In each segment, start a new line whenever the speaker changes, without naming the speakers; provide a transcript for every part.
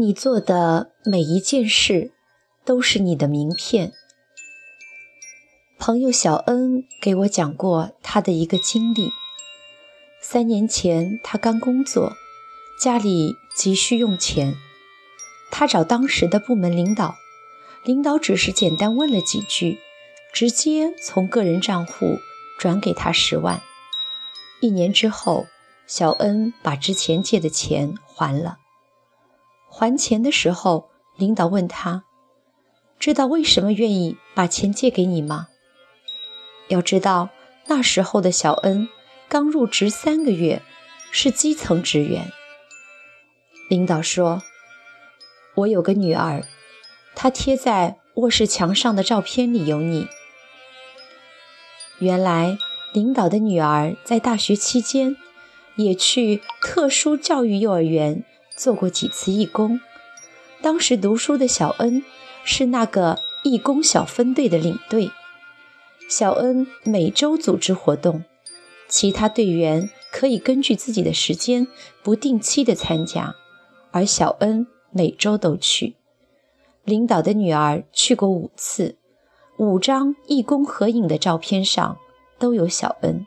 你做的每一件事都是你的名片。朋友小恩给我讲过他的一个经历：三年前他刚工作，家里急需用钱，他找当时的部门领导，领导只是简单问了几句，直接从个人账户转给他十万。一年之后，小恩把之前借的钱还了。还钱的时候，领导问他：“知道为什么愿意把钱借给你吗？”要知道，那时候的小恩刚入职三个月，是基层职员。领导说：“我有个女儿，她贴在卧室墙上的照片里有你。”原来，领导的女儿在大学期间也去特殊教育幼儿园。做过几次义工，当时读书的小恩是那个义工小分队的领队。小恩每周组织活动，其他队员可以根据自己的时间不定期的参加，而小恩每周都去。领导的女儿去过五次，五张义工合影的照片上都有小恩。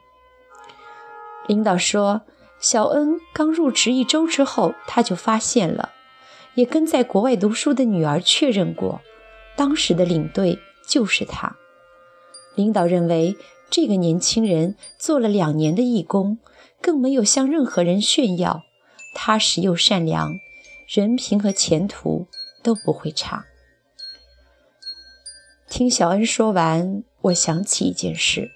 领导说。小恩刚入职一周之后，他就发现了，也跟在国外读书的女儿确认过，当时的领队就是他。领导认为这个年轻人做了两年的义工，更没有向任何人炫耀，踏实又善良，人品和前途都不会差。听小恩说完，我想起一件事：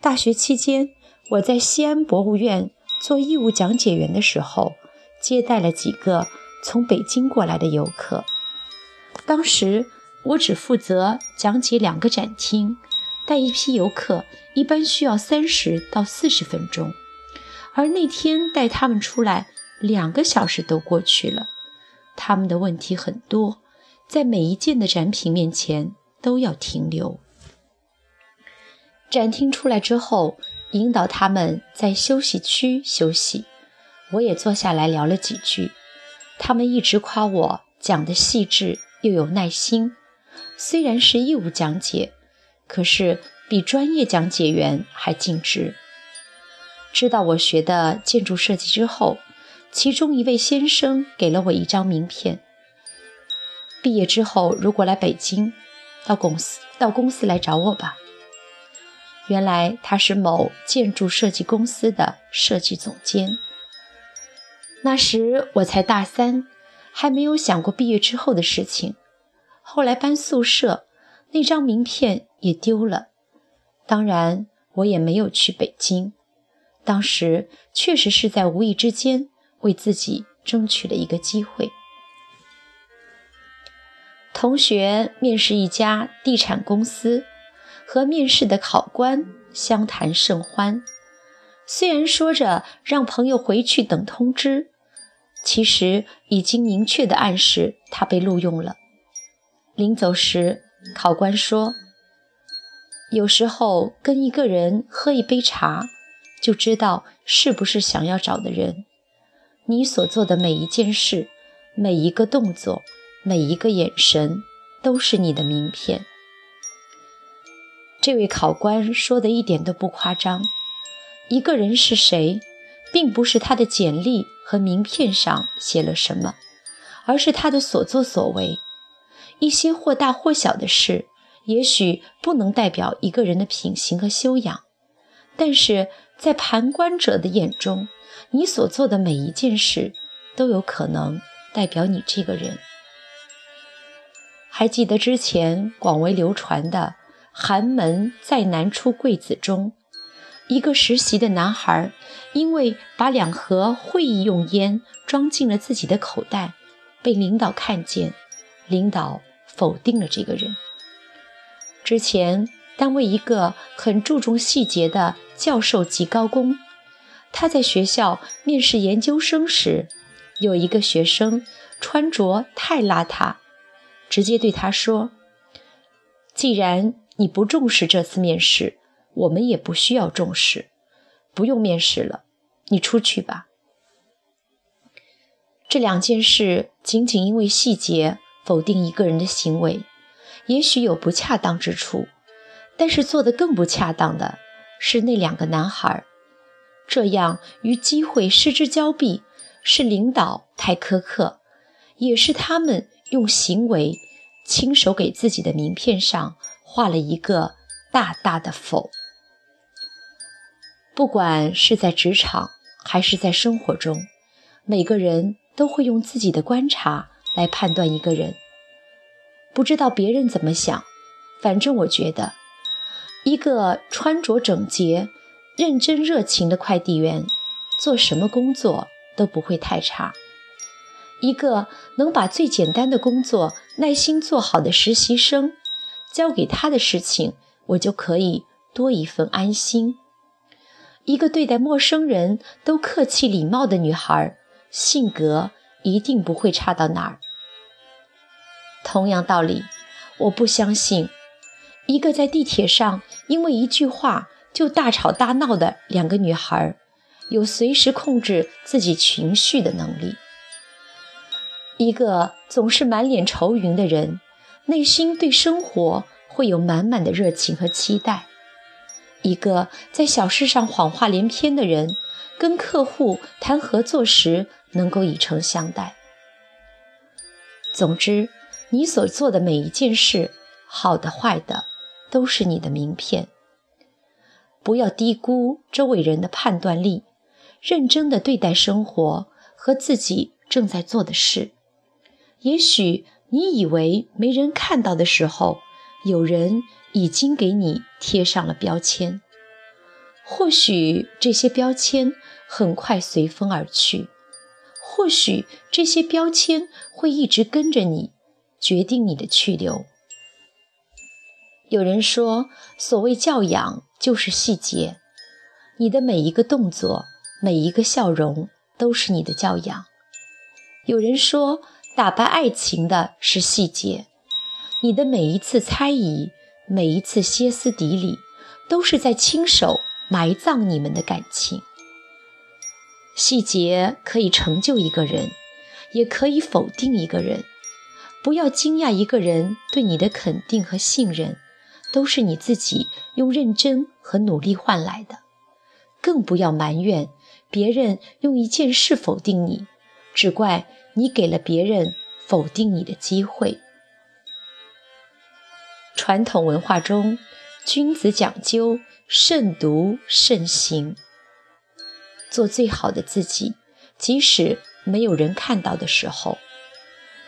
大学期间，我在西安博物院。做义务讲解员的时候，接待了几个从北京过来的游客。当时我只负责讲解两个展厅，带一批游客一般需要三十到四十分钟，而那天带他们出来，两个小时都过去了。他们的问题很多，在每一件的展品面前都要停留。展厅出来之后。引导他们在休息区休息，我也坐下来聊了几句。他们一直夸我讲的细致又有耐心。虽然是义务讲解，可是比专业讲解员还尽职。知道我学的建筑设计之后，其中一位先生给了我一张名片。毕业之后如果来北京，到公司到公司来找我吧。原来他是某建筑设计公司的设计总监。那时我才大三，还没有想过毕业之后的事情。后来搬宿舍，那张名片也丢了。当然，我也没有去北京。当时确实是在无意之间为自己争取了一个机会。同学面试一家地产公司。和面试的考官相谈甚欢，虽然说着让朋友回去等通知，其实已经明确的暗示他被录用了。临走时，考官说：“有时候跟一个人喝一杯茶，就知道是不是想要找的人。你所做的每一件事、每一个动作、每一个眼神，都是你的名片。”这位考官说的一点都不夸张。一个人是谁，并不是他的简历和名片上写了什么，而是他的所作所为。一些或大或小的事，也许不能代表一个人的品行和修养，但是在旁观者的眼中，你所做的每一件事，都有可能代表你这个人。还记得之前广为流传的？寒门再难出贵子中，一个实习的男孩，因为把两盒会议用烟装进了自己的口袋，被领导看见，领导否定了这个人。之前单位一个很注重细节的教授级高工，他在学校面试研究生时，有一个学生穿着太邋遢，直接对他说：“既然。”你不重视这次面试，我们也不需要重视，不用面试了，你出去吧。这两件事仅仅因为细节否定一个人的行为，也许有不恰当之处，但是做得更不恰当的是那两个男孩。这样与机会失之交臂，是领导太苛刻，也是他们用行为亲手给自己的名片上画了一个大大的否。不管是在职场还是在生活中，每个人都会用自己的观察来判断一个人。不知道别人怎么想，反正我觉得，一个穿着整洁。认真热情的快递员，做什么工作都不会太差。一个能把最简单的工作耐心做好的实习生，交给他的事情，我就可以多一份安心。一个对待陌生人都客气礼貌的女孩，性格一定不会差到哪儿。同样道理，我不相信一个在地铁上因为一句话。就大吵大闹的两个女孩，有随时控制自己情绪的能力。一个总是满脸愁云的人，内心对生活会有满满的热情和期待。一个在小事上谎话连篇的人，跟客户谈合作时能够以诚相待。总之，你所做的每一件事，好的坏的，都是你的名片。不要低估周围人的判断力，认真的对待生活和自己正在做的事。也许你以为没人看到的时候，有人已经给你贴上了标签。或许这些标签很快随风而去，或许这些标签会一直跟着你，决定你的去留。有人说，所谓教养。就是细节，你的每一个动作，每一个笑容，都是你的教养。有人说，打败爱情的是细节，你的每一次猜疑，每一次歇斯底里，都是在亲手埋葬你们的感情。细节可以成就一个人，也可以否定一个人。不要惊讶一个人对你的肯定和信任。都是你自己用认真和努力换来的，更不要埋怨别人用一件事否定你，只怪你给了别人否定你的机会。传统文化中，君子讲究慎独慎行，做最好的自己，即使没有人看到的时候，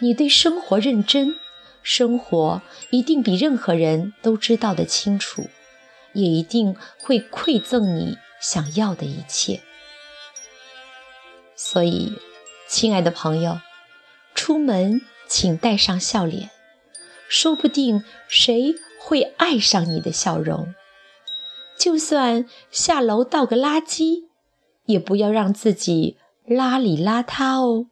你对生活认真。生活一定比任何人都知道的清楚，也一定会馈赠你想要的一切。所以，亲爱的朋友，出门请带上笑脸，说不定谁会爱上你的笑容。就算下楼倒个垃圾，也不要让自己邋里邋遢哦。